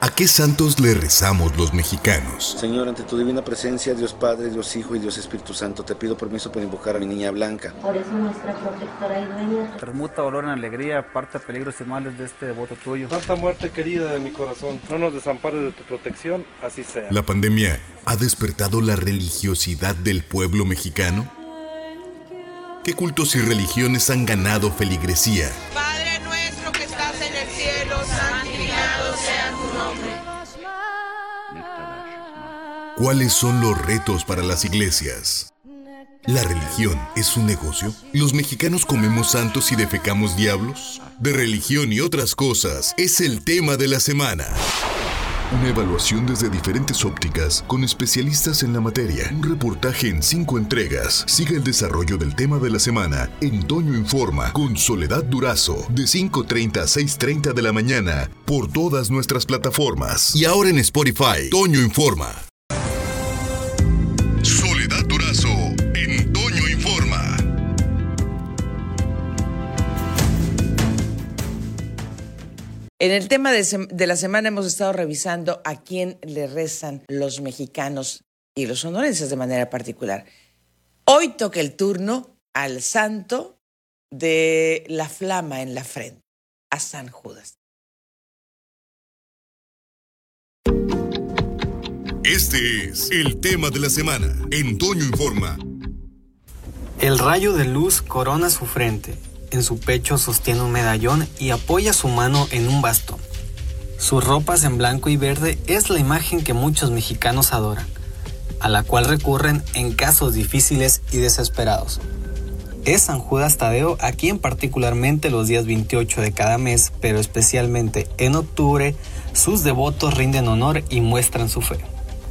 ¿A qué santos le rezamos los mexicanos? Señor, ante tu divina presencia, Dios Padre, Dios Hijo y Dios Espíritu Santo, te pido permiso para invocar a mi niña Blanca. Por eso nuestra protectora y dueña. Permuta dolor en alegría, aparta peligros y males de este devoto tuyo. Santa muerte querida de mi corazón, no nos desampares de tu protección, así sea. ¿La pandemia ha despertado la religiosidad del pueblo mexicano? ¿Qué cultos y religiones han ganado feligresía? ¿Cuáles son los retos para las iglesias? ¿La religión es un negocio? ¿Los mexicanos comemos santos y defecamos diablos? De religión y otras cosas es el tema de la semana. Una evaluación desde diferentes ópticas con especialistas en la materia. Un reportaje en cinco entregas. Sigue el desarrollo del tema de la semana en Toño Informa con Soledad Durazo de 5.30 a 6.30 de la mañana por todas nuestras plataformas. Y ahora en Spotify, Toño Informa. En el tema de, la semana hemos estado revisando a quién le rezan los mexicanos y los sonorenses de manera particular. Hoy toca el turno al santo de la flama en la frente, a San Judas. Este es el tema de la semana en Toño Informa. El rayo de luz corona su frente. En su pecho sostiene un medallón y apoya su mano en un bastón. Sus ropas en blanco y verde es la imagen que muchos mexicanos adoran, a la cual recurren en casos difíciles y desesperados. Es San Judas Tadeo a quien particularmente los días 28 de cada mes, pero especialmente en octubre, sus devotos rinden honor y muestran su fe.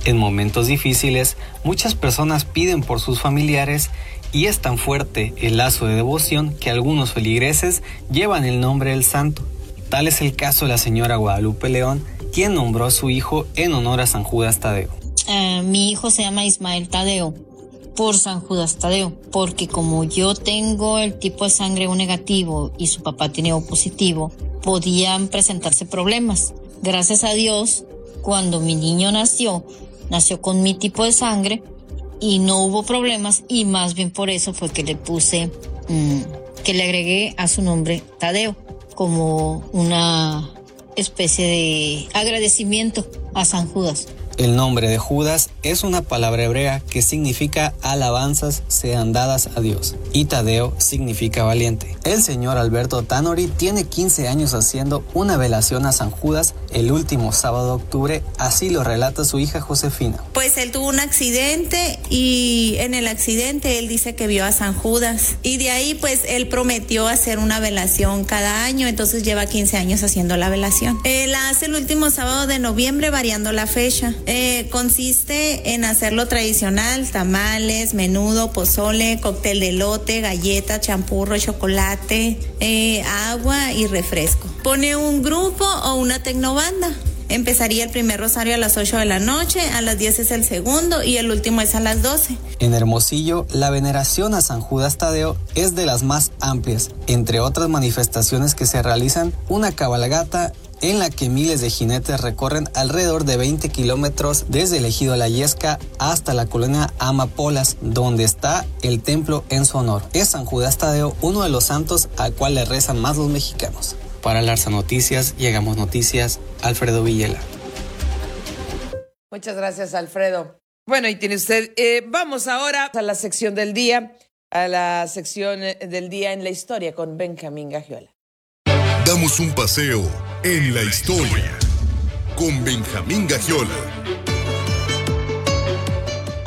En momentos difíciles, muchas personas piden por sus familiares y es tan fuerte el lazo de devoción que algunos feligreses llevan el nombre del santo. Tal es el caso de la señora Guadalupe León, quien nombró a su hijo en honor a San Judas Tadeo. Eh, mi hijo se llama Ismael Tadeo por San Judas Tadeo, porque como yo tengo el tipo de sangre O negativo y su papá tiene O positivo, podían presentarse problemas. Gracias a Dios, cuando mi niño nació, nació con mi tipo de sangre y no hubo problemas y más bien por eso fue que le puse, mm, que le agregué a su nombre Tadeo como una especie de agradecimiento a San Judas. El nombre de Judas es una palabra hebrea que significa alabanzas sean dadas a Dios y Tadeo significa valiente. El señor Alberto Tanori tiene 15 años haciendo una velación a San Judas el último sábado de octubre, así lo relata su hija Josefina. Pues él tuvo un accidente y en el accidente él dice que vio a San Judas y de ahí pues él prometió hacer una velación cada año, entonces lleva 15 años haciendo la velación. Él hace el último sábado de noviembre variando la fecha. Eh, consiste en hacerlo tradicional, tamales, menudo, pozole, cóctel de lote, galleta, champurro, chocolate, eh, agua y refresco. Pone un grupo o una tecnobanda. Empezaría el primer rosario a las 8 de la noche, a las 10 es el segundo y el último es a las 12. En Hermosillo, la veneración a San Judas Tadeo es de las más amplias. Entre otras manifestaciones que se realizan, una cabalgata en la que miles de jinetes recorren alrededor de 20 kilómetros desde el ejido La Yesca hasta la colonia Amapolas, donde está el templo en su honor. Es San Judas Tadeo uno de los santos al cual le rezan más los mexicanos. Para Larsa Noticias, llegamos noticias, Alfredo Villela. Muchas gracias, Alfredo. Bueno, y tiene usted, eh, vamos ahora a la sección del día, a la sección eh, del día en la historia con Benjamín Gagiola. Damos un paseo en la historia con Benjamín Gagiola.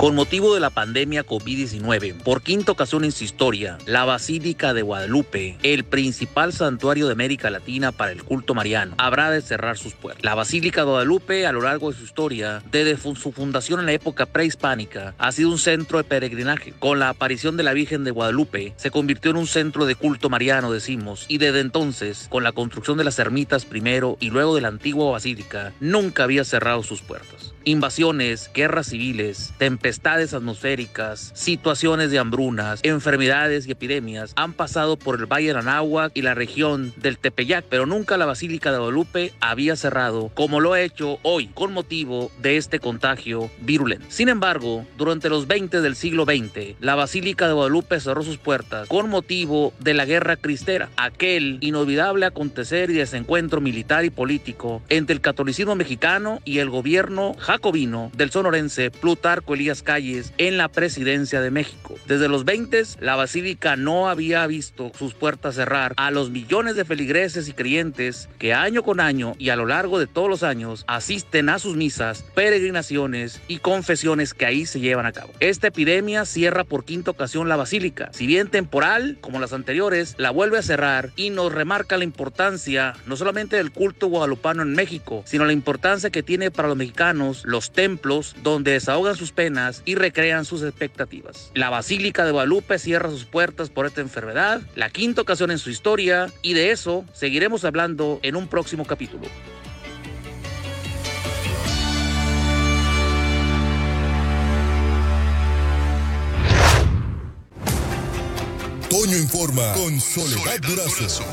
Con motivo de la pandemia COVID-19, por quinta ocasión en su historia, la Basílica de Guadalupe, el principal santuario de América Latina para el culto mariano, habrá de cerrar sus puertas. La Basílica de Guadalupe, a lo largo de su historia, desde su fundación en la época prehispánica, ha sido un centro de peregrinaje. Con la aparición de la Virgen de Guadalupe, se convirtió en un centro de culto mariano, decimos, y desde entonces, con la construcción de las ermitas primero y luego de la antigua basílica, nunca había cerrado sus puertas. Invasiones, guerras civiles, tempestades, tempestades atmosféricas, situaciones de hambrunas, enfermedades y epidemias han pasado por el Valle de Anáhuac y la región del Tepeyac, pero nunca la Basílica de Guadalupe había cerrado como lo ha hecho hoy con motivo de este contagio virulento. Sin embargo, durante los 20 del siglo XX, la Basílica de Guadalupe cerró sus puertas con motivo de la Guerra Cristera, aquel inolvidable acontecer y desencuentro militar y político entre el catolicismo mexicano y el gobierno jacobino del sonorense Plutarco Elías Calles en la presidencia de México. Desde los 20 la basílica no había visto sus puertas cerrar a los millones de feligreses y creyentes que año con año y a lo largo de todos los años asisten a sus misas, peregrinaciones y confesiones que ahí se llevan a cabo. Esta epidemia cierra por quinta ocasión la basílica. Si bien temporal, como las anteriores, la vuelve a cerrar y nos remarca la importancia no solamente del culto guadalupano en México, sino la importancia que tiene para los mexicanos los templos donde desahogan sus penas y recrean sus expectativas. La Basílica de Guadalupe cierra sus puertas por esta enfermedad, la quinta ocasión en su historia, y de eso seguiremos hablando en un próximo capítulo. Toño informa con Soledad Durazo.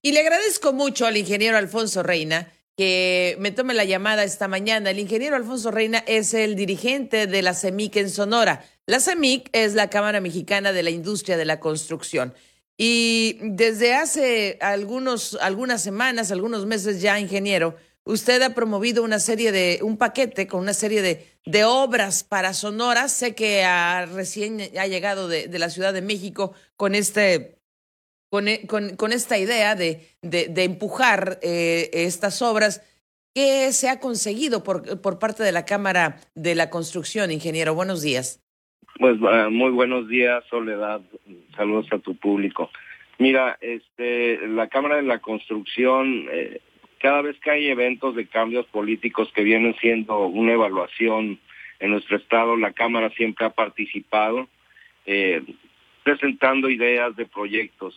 Y le agradezco mucho al ingeniero Alfonso Reina que me tome la llamada esta mañana. El ingeniero Alfonso Reina es el dirigente de la CEMIC en Sonora. La CEMIC es la Cámara Mexicana de la Industria de la Construcción. Y desde hace algunas semanas, algunos meses ya, ingeniero, usted ha promovido una serie de, un paquete con una serie de, obras para Sonora. Sé que recién ha llegado de, de la Ciudad de México con este e, con, con, esta idea de, de, empujar eh, estas obras. ¿Qué se ha conseguido por, por parte de la Cámara de la Construcción, ingeniero? Buenos días. Pues uh, muy buenos días, Soledad. Saludos a tu público. Mira, este, la Cámara de la Construcción, eh, cada vez que hay eventos de cambios políticos que vienen siendo una evaluación en nuestro estado, la Cámara siempre ha participado eh, presentando ideas de proyectos.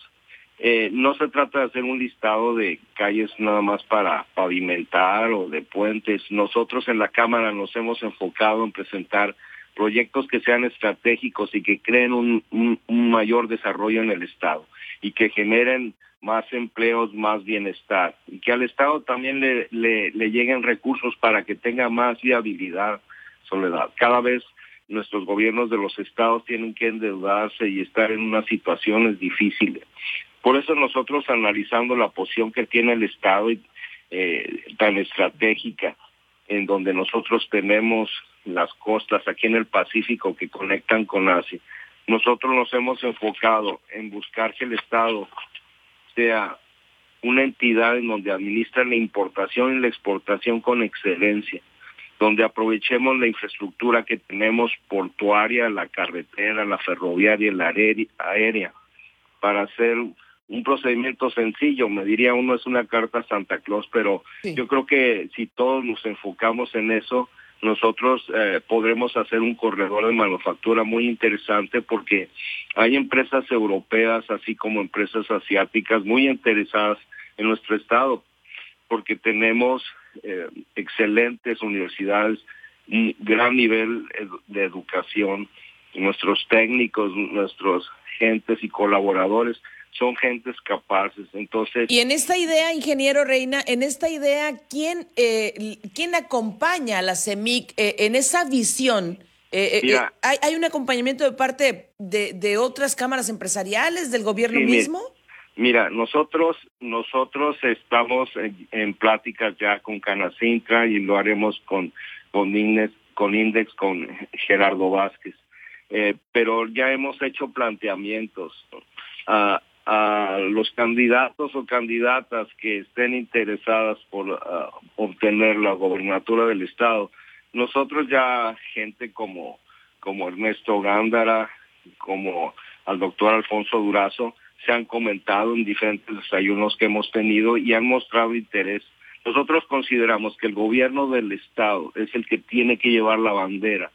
Eh, no se trata de hacer un listado de calles nada más para pavimentar o de puentes. Nosotros en la Cámara nos hemos enfocado en presentar proyectos que sean estratégicos y que creen un, mayor desarrollo en el Estado y que generen más empleos, más bienestar y que al Estado también le, le lleguen recursos para que tenga más viabilidad, Soledad. Cada vez nuestros gobiernos de los estados tienen que endeudarse y estar en unas situaciones difíciles. Por eso nosotros analizando la posición que tiene el Estado eh, tan estratégica, en donde nosotros tenemos las costas aquí en el Pacífico que conectan con Asia, nosotros nos hemos enfocado en buscar que el Estado sea una entidad en donde administra la importación y la exportación con excelencia, donde aprovechemos la infraestructura que tenemos portuaria, la carretera, la ferroviaria, la aérea, para hacer un procedimiento sencillo, me diría uno es una carta Santa Claus, pero yo creo que si todos nos enfocamos en eso, nosotros eh, podremos hacer un corredor de manufactura muy interesante porque hay empresas europeas, así como empresas asiáticas, muy interesadas en nuestro estado, porque tenemos eh, excelentes universidades, un gran nivel de educación, nuestros técnicos, nuestros gentes y colaboradores son gentes capaces. Entonces. Y en esta idea, ingeniero Reina, en esta idea, ¿quién, eh, ¿quién acompaña a la CEMIC eh, en esa visión? Eh, eh ¿hay, ¿hay, un acompañamiento de parte de, de otras cámaras empresariales, del gobierno mismo? Mira, nosotros nosotros estamos en, en, pláticas ya con Canacintra y lo haremos con con Index, con Index, con Gerardo Vázquez. Eh, pero ya hemos hecho planteamientos. Uh, a los candidatos o candidatas que estén interesadas por uh, obtener la gobernatura del estado. Nosotros ya gente como como Ernesto Gándara, como al doctor Alfonso Durazo, se han comentado en diferentes desayunos que hemos tenido y han mostrado interés. Nosotros consideramos que el gobierno del estado es el que tiene que llevar la bandera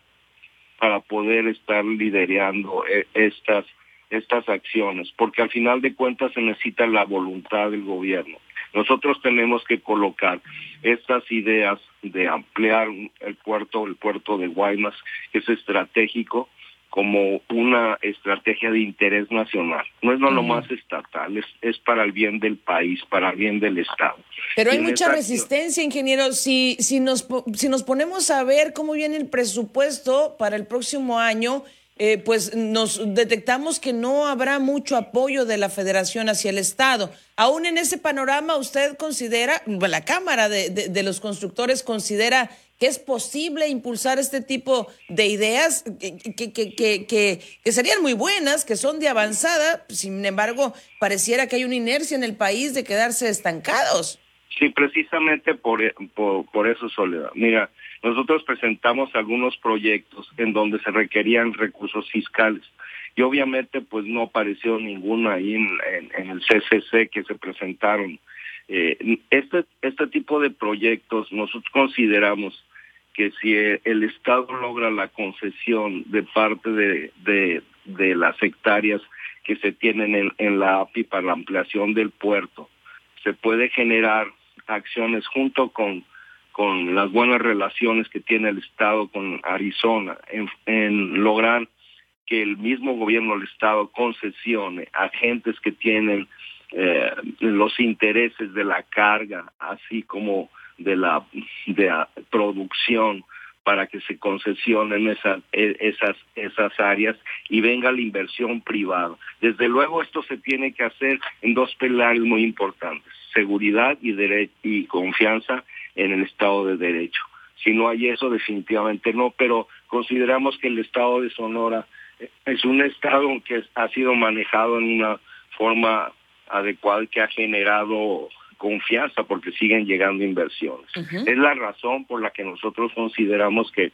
para poder estar liderando eh, estas estas acciones, porque al final de cuentas se necesita la voluntad del gobierno. Nosotros tenemos que colocar estas ideas de ampliar el puerto, el puerto de Guaymas, que es estratégico, como una estrategia de interés nacional. No es no lo más estatal, es, es para el bien del país, para el bien del Estado. Pero hay mucha resistencia, ingeniero. Si, si, nos, si nos ponemos a ver cómo viene el presupuesto para el próximo año, eh, pues nos detectamos que no habrá mucho apoyo de la federación hacia el Estado. Aún en ese panorama, ¿usted considera, la Cámara de, de, los Constructores considera que es posible impulsar este tipo de ideas que, que, que, que, serían muy buenas, que son de avanzada, sin embargo, pareciera que hay una inercia en el país de quedarse estancados? Sí, precisamente por, por, por eso, Soledad. Mira, nosotros presentamos algunos proyectos en donde se requerían recursos fiscales y obviamente pues no apareció ninguno ahí en, el CCC que se presentaron. Eh, este, este tipo de proyectos nosotros consideramos que si el Estado logra la concesión de parte de, de, las hectáreas que se tienen en, en la API para la ampliación del puerto, se puede generar acciones junto con con las buenas relaciones que tiene el Estado con Arizona, en, lograr que el mismo gobierno del Estado concesione a agentes que tienen eh, los intereses de la carga, así como de la, de producción, para que se concesionen esas, e, esas, esas áreas y venga la inversión privada. Desde luego esto se tiene que hacer en dos pilares muy importantes, seguridad y, y confianza en el Estado de Derecho. Si no hay eso, definitivamente no, pero consideramos que el Estado de Sonora eh, es un Estado que ha sido manejado en una forma adecuada que ha generado confianza porque siguen llegando inversiones. Es la razón por la que nosotros consideramos que,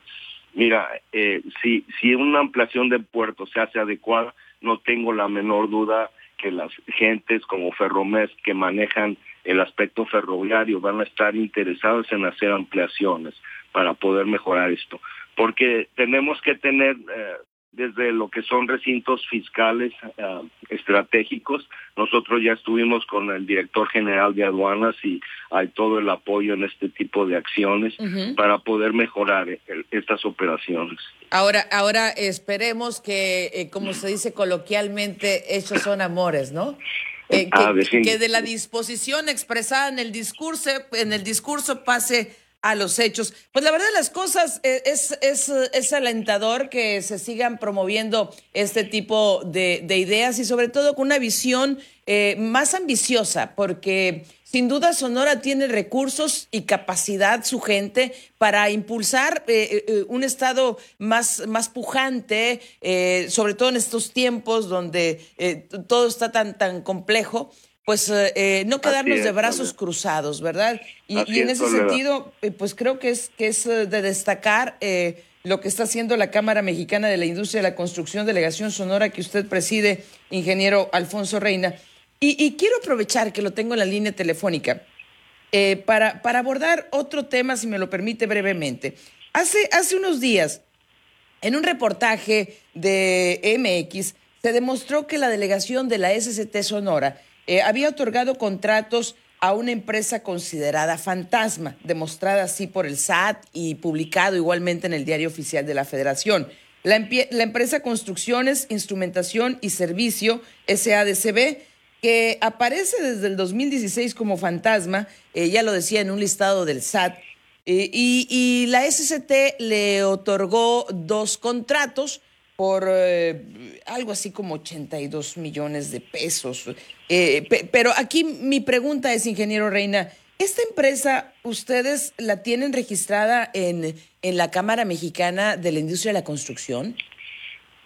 mira, eh, si, si una ampliación de puerto se hace adecuada, no tengo la menor duda que las gentes como Ferromes que manejan el aspecto ferroviario van a estar interesados en hacer ampliaciones para poder mejorar esto. Porque tenemos que tener eh, desde lo que son recintos fiscales eh, estratégicos. Nosotros ya estuvimos con el director general de aduanas y hay todo el apoyo en este tipo de acciones para poder mejorar eh, estas operaciones. Ahora, ahora esperemos que, como se dice coloquialmente, hechos son amores, ¿no? Eh, ah, que, de la disposición expresada en el discurso, en el discurso pase a los hechos. Pues la verdad de las cosas eh, es, es, es alentador que se sigan promoviendo este tipo de, de ideas y sobre todo con una visión eh, más ambiciosa, porque sin duda Sonora tiene recursos y capacidad su gente para impulsar eh, eh, un estado más, más pujante, sobre todo en estos tiempos donde todo está tan, tan complejo pues no quedarnos de brazos cruzados, ¿verdad? Y, y en ese sentido, pues creo que es, que es de destacar lo que está haciendo la Cámara Mexicana de la Industria de la Construcción, Delegación Sonora, que usted preside, ingeniero Alfonso Reina. Y, quiero aprovechar que lo tengo en la línea telefónica eh, para, para abordar otro tema, si me lo permite brevemente. Hace, hace unos días, en un reportaje de MX, se demostró que la delegación de la SCT Sonora eh, había otorgado contratos a una empresa considerada fantasma, demostrada así por el SAT y publicado igualmente en el Diario Oficial de la Federación. La, empresa Construcciones, Instrumentación y Servicio, SADCB, que aparece desde el 2016 como fantasma, eh, ya lo decía en un listado del SAT, eh, y, la SCT le otorgó dos contratos por eh, algo así como 82 millones de pesos. pero aquí mi pregunta es, ingeniero Reina, ¿esta empresa ustedes la tienen registrada en, en la Cámara Mexicana de la Industria de la Construcción?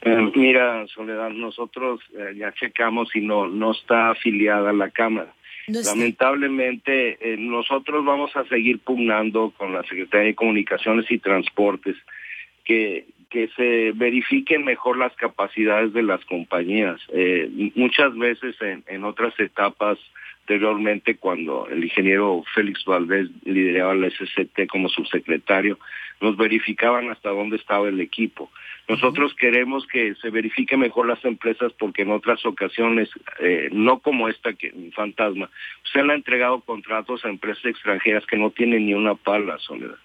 Eh, mira, Soledad, nosotros eh, ya checamos y no, no está afiliada a la Cámara. Lamentablemente, eh, nosotros vamos a seguir pugnando con la Secretaría de Comunicaciones y Transportes que, que se verifiquen mejor las capacidades de las compañías. muchas veces en, en otras etapas anteriormente cuando el ingeniero Félix Valdés lideraba la SCT como subsecretario, nos verificaban hasta dónde estaba el equipo. Nosotros queremos que se verifique mejor las empresas porque en otras ocasiones, eh, no como esta que fantasma, se han entregado contratos a empresas extranjeras que no tienen ni una pala, Soledad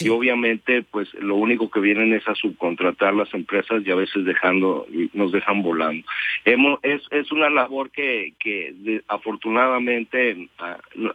y obviamente pues lo único que vienen es a subcontratar las empresas y a veces dejando nos dejan volando. Hemos, es, es una labor que, que afortunadamente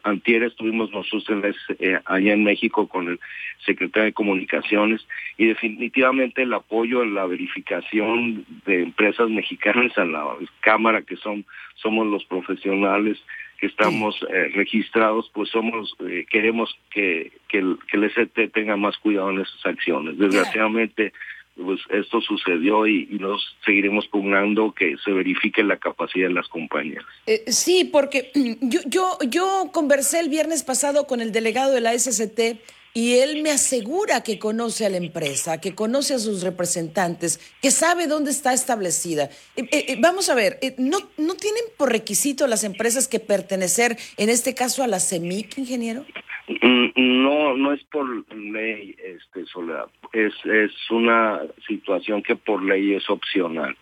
antier estuvimos nosotros eh, allá en México con el secretario de comunicaciones y definitivamente el apoyo en la verificación de empresas mexicanas a la cámara que son somos los profesionales que estamos eh, registrados, pues somos eh, queremos que, que, el, que el ST tenga más cuidado en esas acciones. Desgraciadamente, pues esto sucedió y, nos seguiremos pugnando que se verifique la capacidad de las compañías. Eh, sí, porque yo, yo, yo conversé el viernes pasado con el delegado de la SCT y él me asegura que conoce a la empresa, que conoce a sus representantes, que sabe dónde está establecida. Eh, eh, eh, vamos a ver, ¿no, ¿no tienen por requisito las empresas que pertenecer, en este caso, a la CEMIC, ingeniero? Mm, no, no es por ley, este, Soledad. Es, es una situación que por ley es opcional.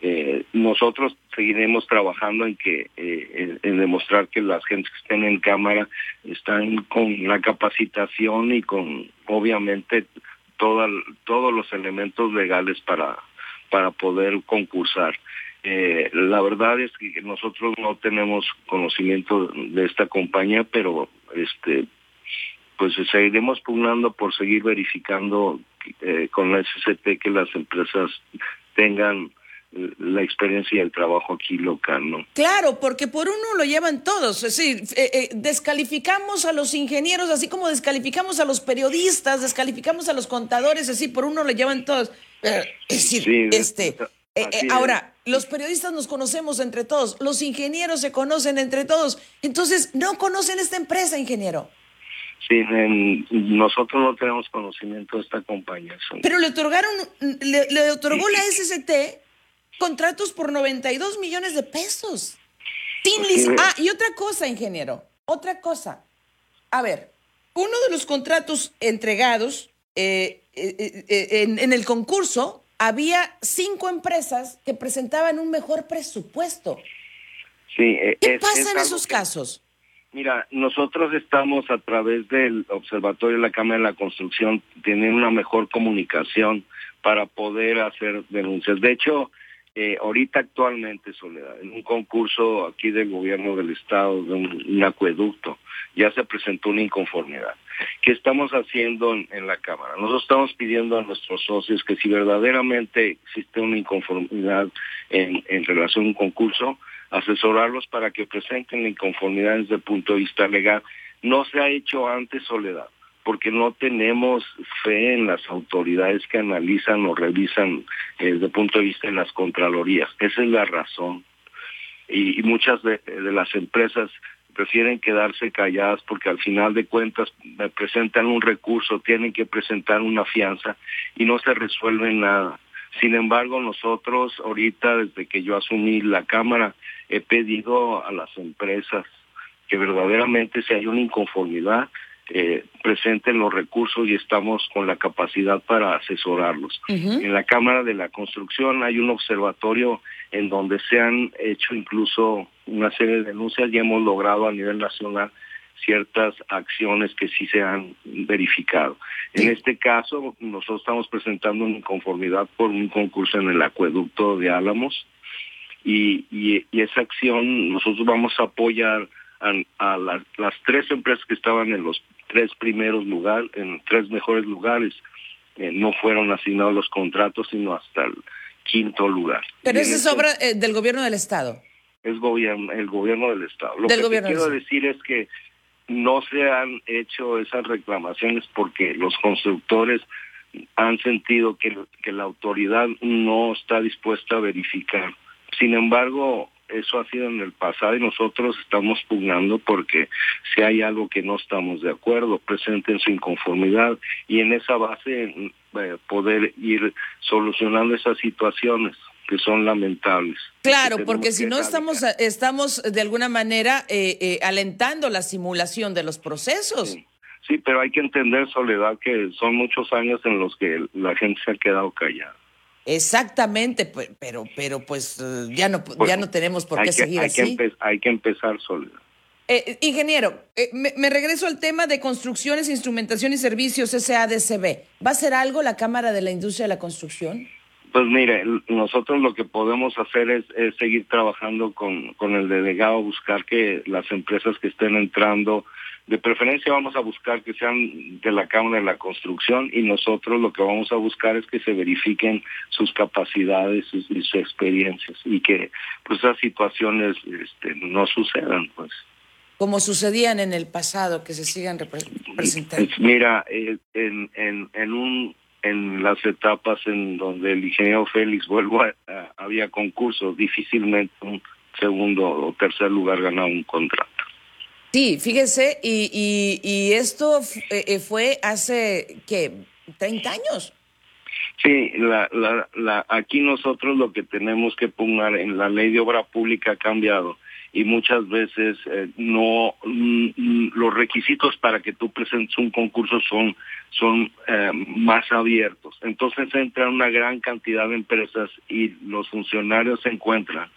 Eh, nosotros seguiremos trabajando en que eh, en, demostrar que las gentes que estén en cámara están con la capacitación y con obviamente toda, todos los elementos legales para para poder concursar. Eh, la verdad es que nosotros no tenemos conocimiento de esta compañía, pero este pues seguiremos pugnando por seguir verificando eh, con la SCP que las empresas tengan la experiencia y el trabajo aquí local, ¿no? Claro, porque por uno lo llevan todos, es decir, eh, eh, descalificamos a los ingenieros, así como descalificamos a los periodistas, descalificamos a los contadores, así por uno lo llevan todos. es decir, este, eh, ahora, los periodistas nos conocemos entre todos, los ingenieros se conocen entre todos, entonces no conocen esta empresa, ingeniero. Sí, nosotros no tenemos conocimiento de esta compañía. Pero le otorgaron, le, le otorgó la SST contratos por 92 millones de pesos. Sin Ah, y otra cosa, ingeniero, otra cosa. A ver, uno de los contratos entregados eh, eh, eh, en, el concurso había cinco empresas que presentaban un mejor presupuesto. Sí, ¿Qué pasa en esos casos? Mira, nosotros estamos a través del Observatorio de la Cámara de la Construcción teniendo una mejor comunicación para poder hacer denuncias. De hecho, eh, ahorita actualmente, Soledad, en un concurso aquí del gobierno del estado, de un, acueducto, ya se presentó una inconformidad. ¿Qué estamos haciendo en, la Cámara? Nosotros estamos pidiendo a nuestros socios que si verdaderamente existe una inconformidad en, en relación a un concurso, asesorarlos para que presenten la inconformidad desde el punto de vista legal. No se ha hecho antes, Soledad porque no tenemos fe en las autoridades que analizan o revisan eh, desde el punto de vista de las contralorías. Esa es la razón. Y, muchas de, las empresas prefieren quedarse calladas porque al final de cuentas me presentan un recurso, tienen que presentar una fianza y no se resuelve nada. Sin embargo, nosotros ahorita, desde que yo asumí la Cámara, he pedido a las empresas que verdaderamente si hay una inconformidad, eh, presenten los recursos y estamos con la capacidad para asesorarlos. En la Cámara de la Construcción hay un observatorio en donde se han hecho incluso una serie de denuncias y hemos logrado a nivel nacional ciertas acciones que sí se han verificado. En este caso, nosotros estamos presentando una inconformidad por un concurso en el acueducto de Álamos y, y esa acción nosotros vamos a apoyar a, las tres empresas que estaban en los tres primeros lugares, en tres mejores lugares, eh, no fueron asignados los contratos, sino hasta el quinto lugar. Pero esa es obra eh, del gobierno del Estado. Es gobierno, el gobierno del Estado. Lo que quiero decir es que no se han hecho esas reclamaciones porque los constructores han sentido que, que la autoridad no está dispuesta a verificar. Sin embargo, eso ha sido en el pasado y nosotros estamos pugnando porque si hay algo que no estamos de acuerdo, presenten su inconformidad y en esa base eh, poder ir solucionando esas situaciones que son lamentables. Claro, porque si no estamos estamos de alguna manera eh, eh, alentando la simulación de los procesos. sí, pero hay que entender, Soledad, que son muchos años en los que la gente se ha quedado callada. Exactamente, pero, pero pues ya no, ya no tenemos por qué seguir así. hay que empezar Soledad. Eh, ingeniero, eh, me, regreso al tema de construcciones, instrumentación y servicios SADCB. ¿Va a ser algo la Cámara de la Industria de la Construcción? Pues mire, nosotros lo que podemos hacer es, seguir trabajando con, con, el delegado, buscar que las empresas que estén entrando, de preferencia vamos a buscar que sean de la Cámara de la Construcción y nosotros lo que vamos a buscar es que se verifiquen sus capacidades y sus, experiencias y que pues esas situaciones este, no sucedan, pues como sucedían en el pasado, que se sigan representando? Mira, eh, en, en, en, un, en las etapas en donde el ingeniero Félix vuelvo había concursos, difícilmente un segundo o tercer lugar ganaba un contrato. Sí, fíjese, y, y, y esto eh, eh, fue hace, ¿qué? ¿30 años? Sí, la, la, la, aquí nosotros lo que tenemos que poner en la ley de obra pública ha cambiado y muchas veces eh, no mm, los requisitos para que tú presentes un concurso son son eh, más abiertos entonces entra una gran cantidad de empresas y los funcionarios se encuentran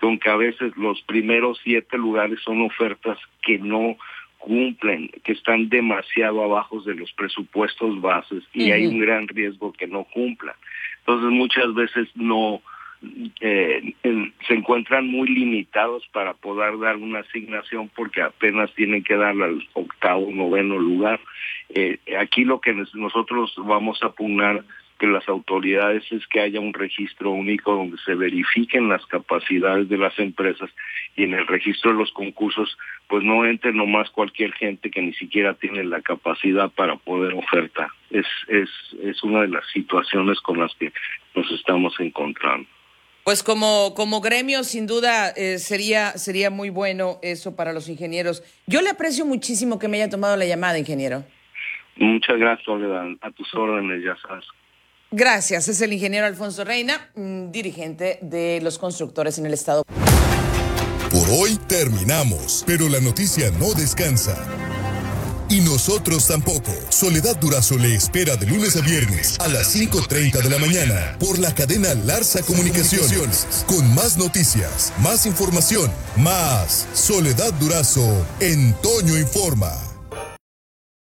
con que a veces los primeros siete lugares son ofertas que no cumplen, que están demasiado abajo de los presupuestos bases y hay un gran riesgo que no cumplan. Entonces muchas veces no eh, se encuentran muy limitados para poder dar una asignación porque apenas tienen que dar al octavo, noveno lugar. Eh, aquí lo que nosotros vamos a pugnar que las autoridades es que haya un registro único donde se verifiquen las capacidades de las empresas y en el registro de los concursos pues no entre nomás cualquier gente que ni siquiera tiene la capacidad para poder ofertar. Es, es, es una de las situaciones con las que nos estamos encontrando. Pues como, como gremio, sin duda, eh, sería, sería muy bueno eso para los ingenieros. Yo le aprecio muchísimo que me haya tomado la llamada, ingeniero. Muchas gracias, Soledad. A tus órdenes, ya sabes. Gracias. Es el ingeniero Alfonso Reina, mm, dirigente de los constructores en el Estado. Por hoy terminamos, pero la noticia no descansa. Y nosotros tampoco. Soledad Durazo le espera de lunes a viernes a las 5.30 de la mañana por la cadena Larsa Comunicaciones. Con más noticias, más información, más Soledad Durazo en Toño Informa.